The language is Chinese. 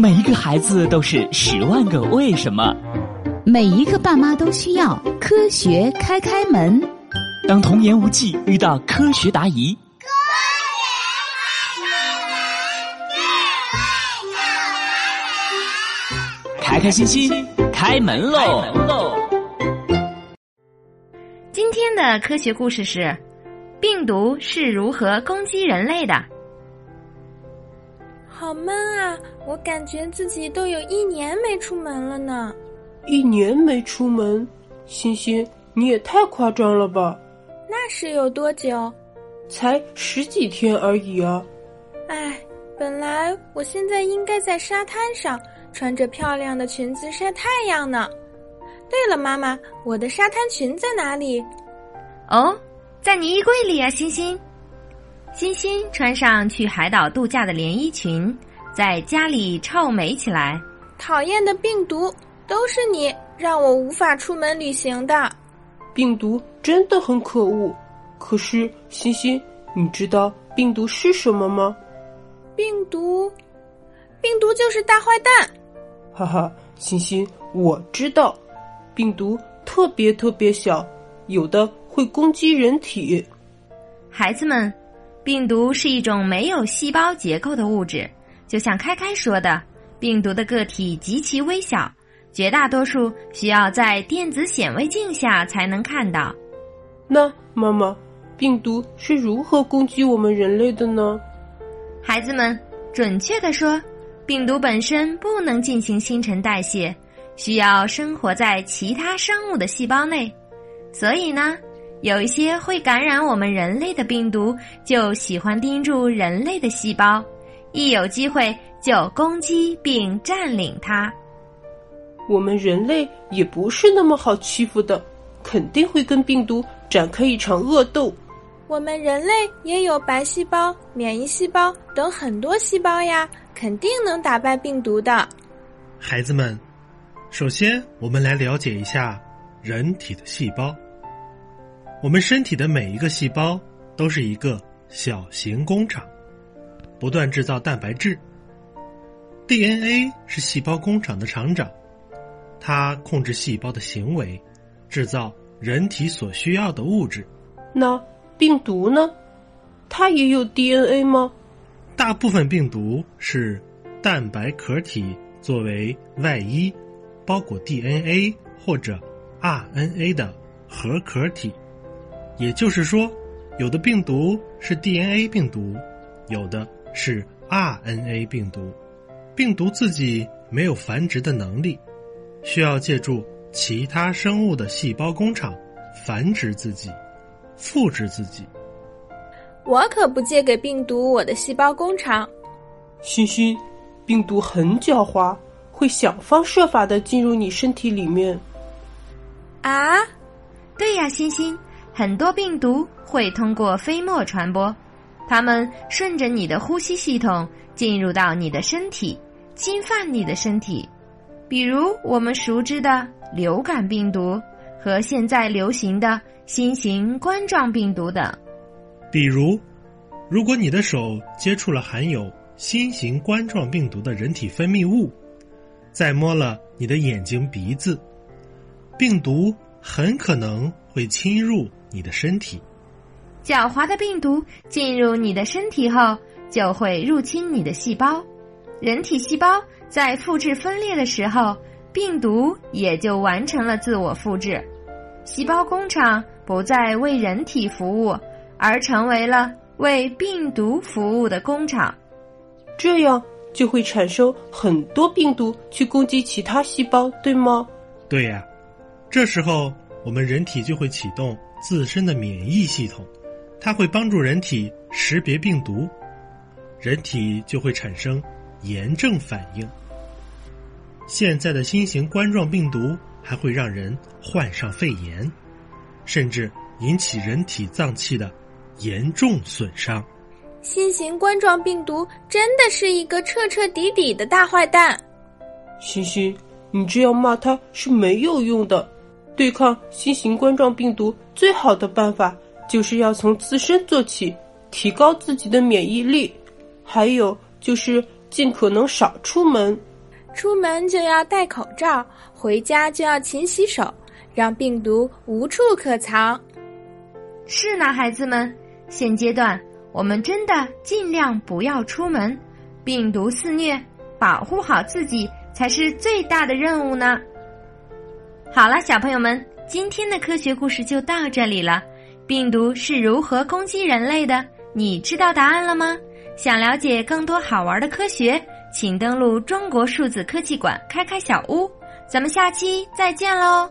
每一个孩子都是十万个为什么，每一个爸妈都需要科学开开门。当童言无忌遇到科学答疑，开开心心开门喽！今天的科学故事是：病毒是如何攻击人类的？好闷啊！我感觉自己都有一年没出门了呢。一年没出门，欣欣，你也太夸张了吧？那是有多久？才十几天而已啊！唉，本来我现在应该在沙滩上穿着漂亮的裙子晒太阳呢。对了，妈妈，我的沙滩裙在哪里？哦，在你衣柜里啊，欣欣。欣欣穿上去海岛度假的连衣裙，在家里臭美起来。讨厌的病毒，都是你让我无法出门旅行的。病毒真的很可恶。可是，欣欣，你知道病毒是什么吗？病毒，病毒就是大坏蛋。哈哈，欣欣，我知道，病毒特别特别小，有的会攻击人体。孩子们。病毒是一种没有细胞结构的物质，就像开开说的，病毒的个体极其微小，绝大多数需要在电子显微镜下才能看到。那妈妈，病毒是如何攻击我们人类的呢？孩子们，准确的说，病毒本身不能进行新陈代谢，需要生活在其他生物的细胞内，所以呢。有一些会感染我们人类的病毒，就喜欢盯住人类的细胞，一有机会就攻击并占领它。我们人类也不是那么好欺负的，肯定会跟病毒展开一场恶斗。我们人类也有白细胞、免疫细胞等很多细胞呀，肯定能打败病毒的。孩子们，首先我们来了解一下人体的细胞。我们身体的每一个细胞都是一个小型工厂，不断制造蛋白质。DNA 是细胞工厂的厂长，它控制细胞的行为，制造人体所需要的物质。那病毒呢？它也有 DNA 吗？大部分病毒是蛋白壳体作为外衣，包裹 DNA 或者 RNA 的核壳体。也就是说，有的病毒是 DNA 病毒，有的是 RNA 病毒。病毒自己没有繁殖的能力，需要借助其他生物的细胞工厂繁殖自己、复制自己。我可不借给病毒我的细胞工厂。欣欣，病毒很狡猾，会想方设法的进入你身体里面。啊？对呀，欣欣。很多病毒会通过飞沫传播，它们顺着你的呼吸系统进入到你的身体，侵犯你的身体。比如我们熟知的流感病毒和现在流行的新型冠状病毒等。比如，如果你的手接触了含有新型冠状病毒的人体分泌物，再摸了你的眼睛、鼻子，病毒很可能会侵入。你的身体，狡猾的病毒进入你的身体后，就会入侵你的细胞。人体细胞在复制分裂的时候，病毒也就完成了自我复制。细胞工厂不再为人体服务，而成为了为病毒服务的工厂。这样就会产生很多病毒去攻击其他细胞，对吗？对呀，这时候我们人体就会启动。自身的免疫系统，它会帮助人体识别病毒，人体就会产生炎症反应。现在的新型冠状病毒还会让人患上肺炎，甚至引起人体脏器的严重损伤。新型冠状病毒真的是一个彻彻底底的大坏蛋。欣欣，你这样骂他是没有用的。对抗新型冠状病毒最好的办法，就是要从自身做起，提高自己的免疫力。还有就是尽可能少出门。出门就要戴口罩，回家就要勤洗手，让病毒无处可藏。是呢，孩子们，现阶段我们真的尽量不要出门，病毒肆虐，保护好自己才是最大的任务呢。好了，小朋友们，今天的科学故事就到这里了。病毒是如何攻击人类的？你知道答案了吗？想了解更多好玩的科学？请登录中国数字科技馆，开开小屋。咱们下期再见喽！